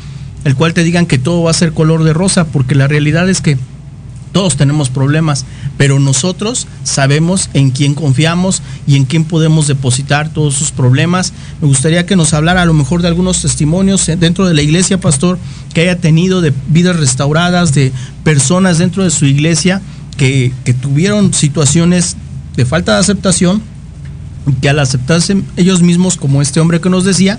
el cual te digan que todo va a ser color de rosa, porque la realidad es que todos tenemos problemas, pero nosotros sabemos en quién confiamos y en quién podemos depositar todos sus problemas. Me gustaría que nos hablara a lo mejor de algunos testimonios dentro de la iglesia, pastor, que haya tenido de vidas restauradas, de personas dentro de su iglesia que, que tuvieron situaciones de falta de aceptación, que al aceptarse ellos mismos, como este hombre que nos decía,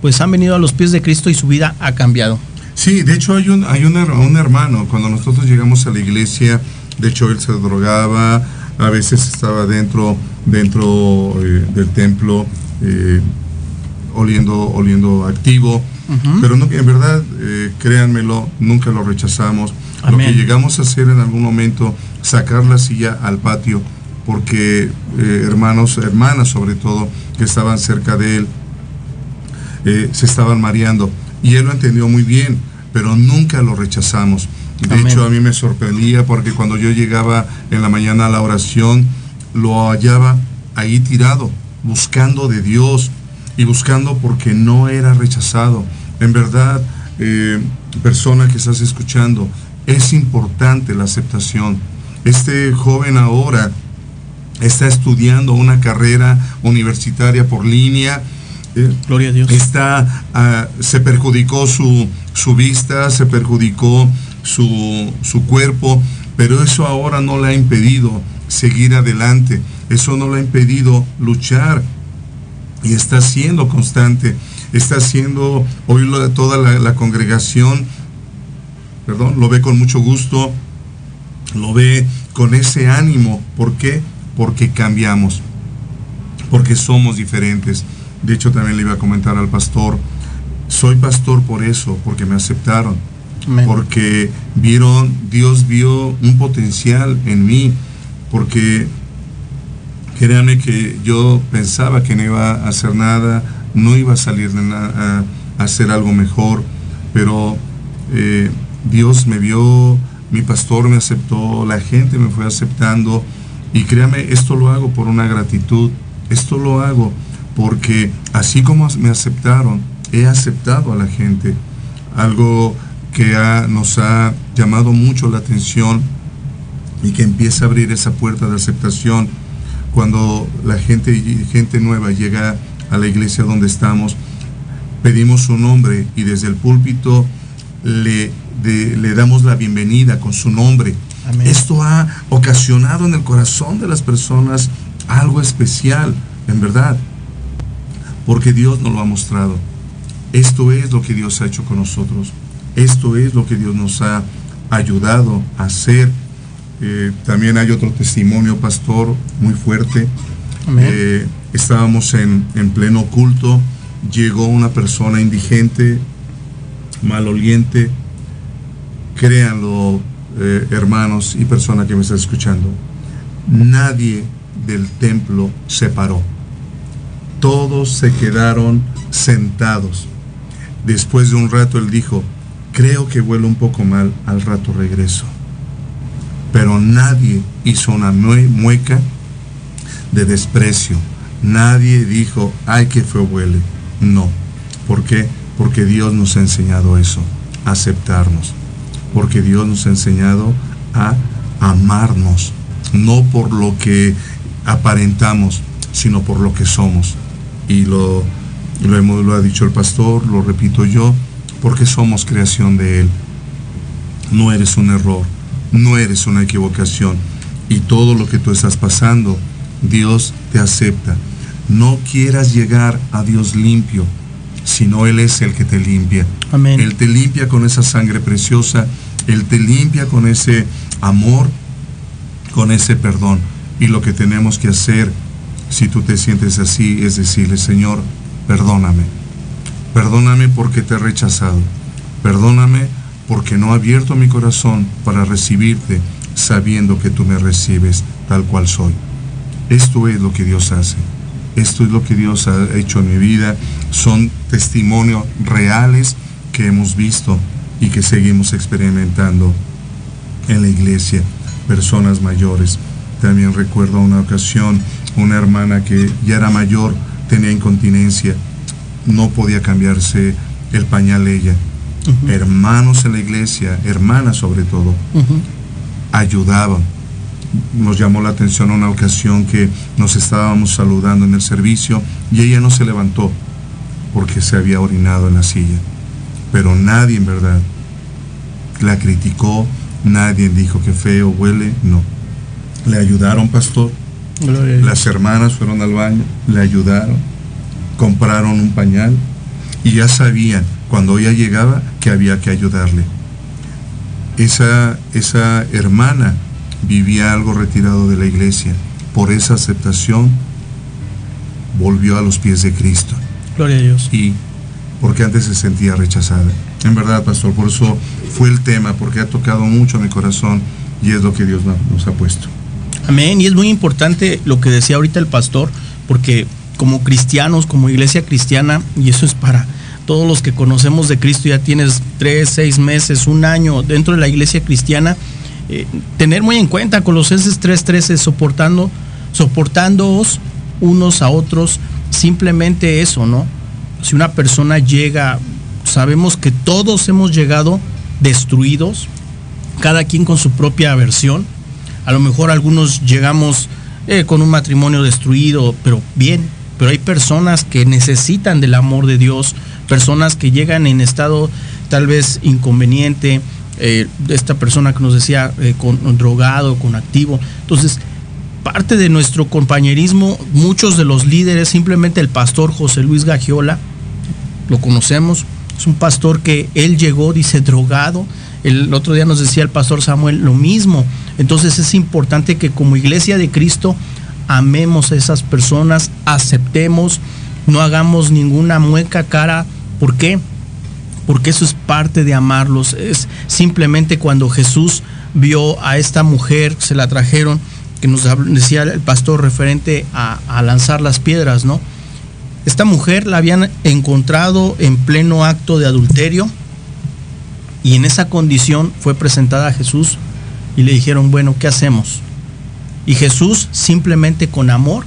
pues han venido a los pies de Cristo y su vida ha cambiado. Sí, de hecho hay un, hay un, un hermano, cuando nosotros llegamos a la iglesia, de hecho él se drogaba, a veces estaba dentro, dentro eh, del templo, eh, oliendo, oliendo activo, uh -huh. pero no, en verdad, eh, créanmelo, nunca lo rechazamos. Amén. Lo que llegamos a hacer en algún momento, sacar la silla al patio, porque eh, hermanos, hermanas sobre todo, que estaban cerca de él, eh, se estaban mareando. y él lo entendió muy bien, pero nunca lo rechazamos. De hecho, a mí me sorprendía porque cuando yo llegaba en la mañana a la oración, lo hallaba ahí tirado, buscando de Dios y buscando porque no era rechazado. En verdad, eh, persona que estás escuchando, es importante la aceptación. Este joven ahora está estudiando una carrera universitaria por línea. Eh, Gloria a Dios. Está, ah, se perjudicó su, su, vista, se perjudicó su, su cuerpo, pero eso ahora no le ha impedido seguir adelante. Eso no le ha impedido luchar y está siendo constante. Está siendo, hoy toda la, la congregación, perdón, lo ve con mucho gusto, lo ve con ese ánimo. ¿Por qué? Porque cambiamos, porque somos diferentes. De hecho, también le iba a comentar al pastor, soy pastor por eso, porque me aceptaron, porque vieron, Dios vio un potencial en mí, porque créanme que yo pensaba que no iba a hacer nada, no iba a salir de nada, a, hacer algo mejor, pero eh, Dios me vio, mi pastor me aceptó, la gente me fue aceptando y créame, esto lo hago por una gratitud, esto lo hago porque así como me aceptaron, he aceptado a la gente, algo que nos ha llamado mucho la atención y que empieza a abrir esa puerta de aceptación cuando la gente, gente nueva llega a la iglesia donde estamos, pedimos su nombre y desde el púlpito le damos la bienvenida con su nombre. Amén. Esto ha ocasionado en el corazón de las personas algo especial, en verdad, porque Dios nos lo ha mostrado. Esto es lo que Dios ha hecho con nosotros. Esto es lo que Dios nos ha ayudado a hacer. Eh, también hay otro testimonio, pastor, muy fuerte. Eh, estábamos en, en, pleno culto, llegó una persona indigente, maloliente. Créanlo, eh, hermanos y persona que me está escuchando, nadie del templo se paró. Todos se quedaron sentados. Después de un rato él dijo, creo que huele un poco mal, al rato regreso. Pero nadie hizo una mueca de desprecio. Nadie dijo, ay, que fue huele. No. ¿Por qué? Porque Dios nos ha enseñado eso, aceptarnos. Porque Dios nos ha enseñado a amarnos, no por lo que aparentamos, sino por lo que somos. Y lo, lo, hemos, lo ha dicho el pastor, lo repito yo, porque somos creación de Él. No eres un error, no eres una equivocación. Y todo lo que tú estás pasando, Dios te acepta. No quieras llegar a Dios limpio, sino Él es el que te limpia. Amén. Él te limpia con esa sangre preciosa, Él te limpia con ese amor, con ese perdón. Y lo que tenemos que hacer, si tú te sientes así, es decirle, Señor, perdóname. Perdóname porque te he rechazado. Perdóname porque no he abierto mi corazón para recibirte sabiendo que tú me recibes tal cual soy. Esto es lo que Dios hace. Esto es lo que Dios ha hecho en mi vida. Son testimonios reales que hemos visto y que seguimos experimentando en la iglesia. Personas mayores. También recuerdo una ocasión una hermana que ya era mayor, tenía incontinencia, no podía cambiarse el pañal ella. Uh -huh. Hermanos en la iglesia, hermanas sobre todo, uh -huh. ayudaban. Nos llamó la atención una ocasión que nos estábamos saludando en el servicio y ella no se levantó porque se había orinado en la silla. Pero nadie en verdad la criticó, nadie dijo que feo huele, no. Le ayudaron, pastor. Las hermanas fueron al baño, le ayudaron, compraron un pañal y ya sabían cuando ella llegaba que había que ayudarle. Esa, esa hermana vivía algo retirado de la iglesia. Por esa aceptación volvió a los pies de Cristo. Gloria a Dios. Y porque antes se sentía rechazada. En verdad, pastor, por eso fue el tema, porque ha tocado mucho a mi corazón y es lo que Dios nos ha puesto. Amén. Y es muy importante lo que decía ahorita el pastor, porque como cristianos, como iglesia cristiana, y eso es para todos los que conocemos de Cristo, ya tienes tres, seis meses, un año dentro de la iglesia cristiana, eh, tener muy en cuenta Colosenses 3:13, soportando, soportándoos unos a otros, simplemente eso, ¿no? Si una persona llega, sabemos que todos hemos llegado destruidos, cada quien con su propia versión, a lo mejor algunos llegamos eh, con un matrimonio destruido, pero bien, pero hay personas que necesitan del amor de Dios, personas que llegan en estado tal vez inconveniente, eh, esta persona que nos decía eh, con drogado, con activo. Entonces, parte de nuestro compañerismo, muchos de los líderes, simplemente el pastor José Luis Gagiola, lo conocemos, es un pastor que él llegó, dice, drogado. El otro día nos decía el pastor Samuel lo mismo. Entonces es importante que como iglesia de Cristo amemos a esas personas, aceptemos, no hagamos ninguna mueca cara. ¿Por qué? Porque eso es parte de amarlos. Es simplemente cuando Jesús vio a esta mujer, se la trajeron, que nos decía el pastor referente a, a lanzar las piedras, ¿no? Esta mujer la habían encontrado en pleno acto de adulterio y en esa condición fue presentada a Jesús y le dijeron, bueno, ¿qué hacemos? Y Jesús simplemente con amor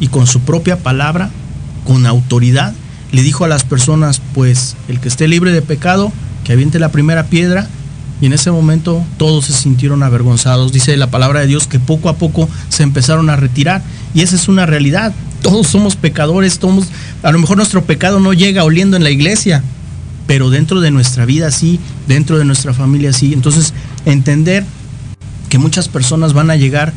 y con su propia palabra, con autoridad, le dijo a las personas, pues el que esté libre de pecado, que aviente la primera piedra. Y en ese momento todos se sintieron avergonzados. Dice la palabra de Dios que poco a poco se empezaron a retirar. Y esa es una realidad. Todos somos pecadores, todos, a lo mejor nuestro pecado no llega oliendo en la iglesia, pero dentro de nuestra vida sí, dentro de nuestra familia sí. Entonces, entender que muchas personas van a llegar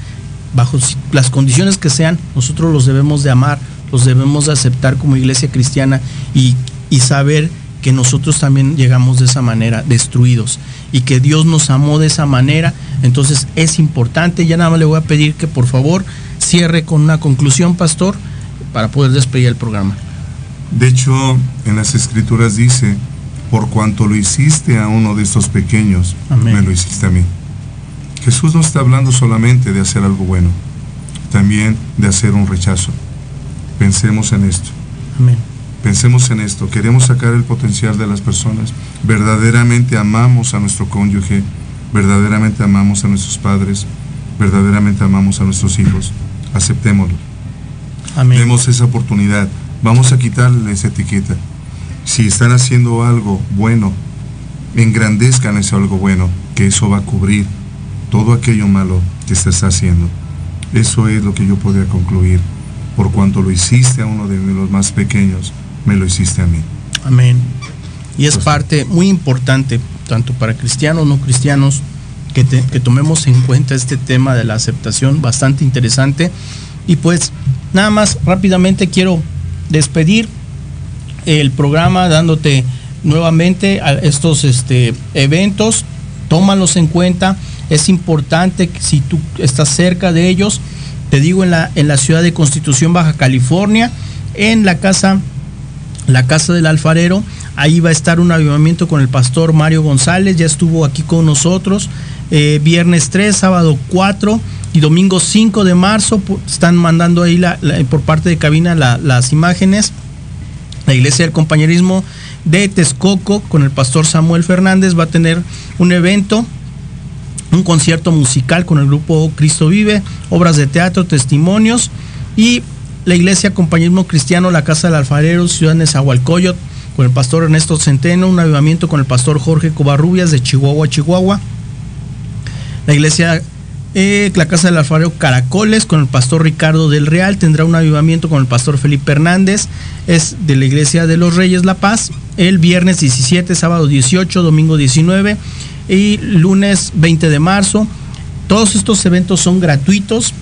bajo las condiciones que sean, nosotros los debemos de amar, los debemos de aceptar como iglesia cristiana y, y saber que nosotros también llegamos de esa manera, destruidos, y que Dios nos amó de esa manera. Entonces es importante, ya nada más le voy a pedir que por favor cierre con una conclusión, pastor, para poder despedir el programa. De hecho, en las escrituras dice, por cuanto lo hiciste a uno de estos pequeños, Amén. me lo hiciste a mí. Jesús no está hablando solamente de hacer algo bueno, también de hacer un rechazo. Pensemos en esto. Amén. Pensemos en esto. Queremos sacar el potencial de las personas. Verdaderamente amamos a nuestro cónyuge. Verdaderamente amamos a nuestros padres. Verdaderamente amamos a nuestros hijos. Aceptémoslo. Amén. Demos esa oportunidad. Vamos a quitarle esa etiqueta. Si están haciendo algo bueno, engrandezcan ese algo bueno, que eso va a cubrir todo aquello malo que se está haciendo. Eso es lo que yo podría concluir. Por cuanto lo hiciste a uno de los más pequeños, me lo hiciste a mí. Amén. Y es parte muy importante, tanto para cristianos, no cristianos, que, te- que tomemos en cuenta este tema de la aceptación, bastante interesante. Y pues nada más rápidamente quiero despedir el programa dándote nuevamente a estos este, eventos, tómalos en cuenta. Es importante que si tú estás cerca de ellos, te digo en la, en la ciudad de Constitución, Baja California, en la casa la casa del alfarero. Ahí va a estar un avivamiento con el pastor Mario González, ya estuvo aquí con nosotros. Eh, viernes 3, sábado 4 y domingo 5 de marzo. Están mandando ahí la- por parte de cabina la- las imágenes. La iglesia del compañerismo de Texcoco con el pastor Samuel Fernández va a tener un evento un concierto musical con el grupo Cristo Vive, obras de teatro, testimonios y la iglesia Compañerismo Cristiano, la Casa del Alfarero, Ciudad de Nezahualcóyotl, con el pastor Ernesto Centeno, un avivamiento con el pastor Jorge Covarrubias de Chihuahua, Chihuahua. La iglesia, eh, la Casa del Alfarero Caracoles, con el pastor Ricardo del Real, tendrá un avivamiento con el pastor Felipe Hernández, es de la iglesia de los Reyes La Paz, el viernes 17, sábado 18, domingo 19 y lunes 20 de marzo. Todos estos eventos son gratuitos.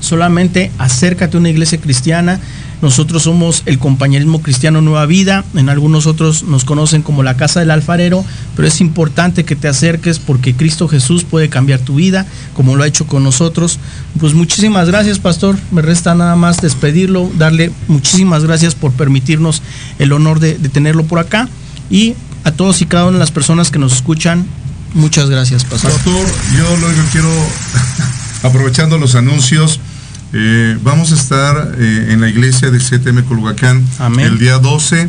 Solamente acércate a una iglesia cristiana. Nosotros somos el compañerismo cristiano Nueva Vida. En algunos otros nos conocen como la casa del alfarero. Pero es importante que te acerques porque Cristo Jesús puede cambiar tu vida como lo ha hecho con nosotros. Pues muchísimas gracias, pastor. Me resta nada más despedirlo, darle muchísimas gracias por permitirnos el honor de, de tenerlo por acá. Y a todos y cada una de las personas que nos escuchan, muchas gracias, pastor. Pastor, yo lo que quiero, <laughs> aprovechando los anuncios, Eh, vamos a estar eh, en la iglesia de CTM Culhuacán el día 12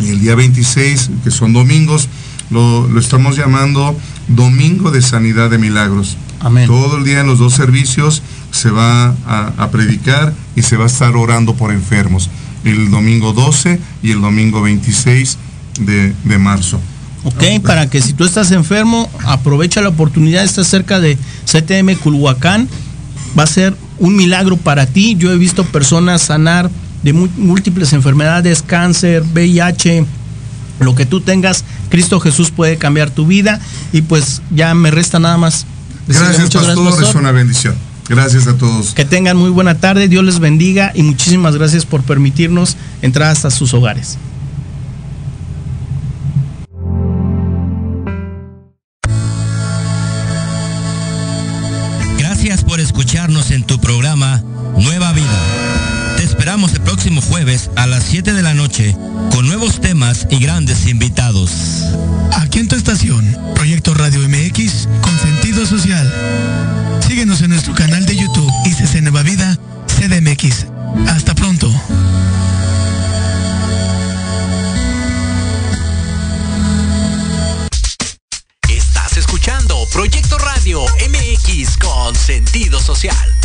y el día 26, que son domingos. Lo, estamos llamando Domingo de Sanidad de Milagros. Amén. Todo el día en los dos servicios se va a, predicar y se va a estar orando por enfermos. El domingo 12 y el domingo 26 de, de marzo. Ok, para que si tú estás enfermo, aprovecha la oportunidad, estás cerca de CTM Culhuacán, va a ser un milagro para ti. Yo he visto personas sanar de múltiples enfermedades, cáncer, VIH, lo que tú tengas, Cristo Jesús puede cambiar tu vida y pues ya me resta nada más. Gracias, pastor, es una bendición. Gracias a todos. Que tengan muy buena tarde, Dios les bendiga y muchísimas gracias por permitirnos entrar hasta sus hogares. Programa Nueva Vida. Te esperamos el próximo jueves a las 7 de la noche con nuevos temas y grandes invitados. Aquí en tu estación, Proyecto Radio MX con sentido social. Síguenos en nuestro canal de YouTube y Nueva Vida CDMX. Hasta pronto. Estás escuchando Proyecto Radio MX con sentido social.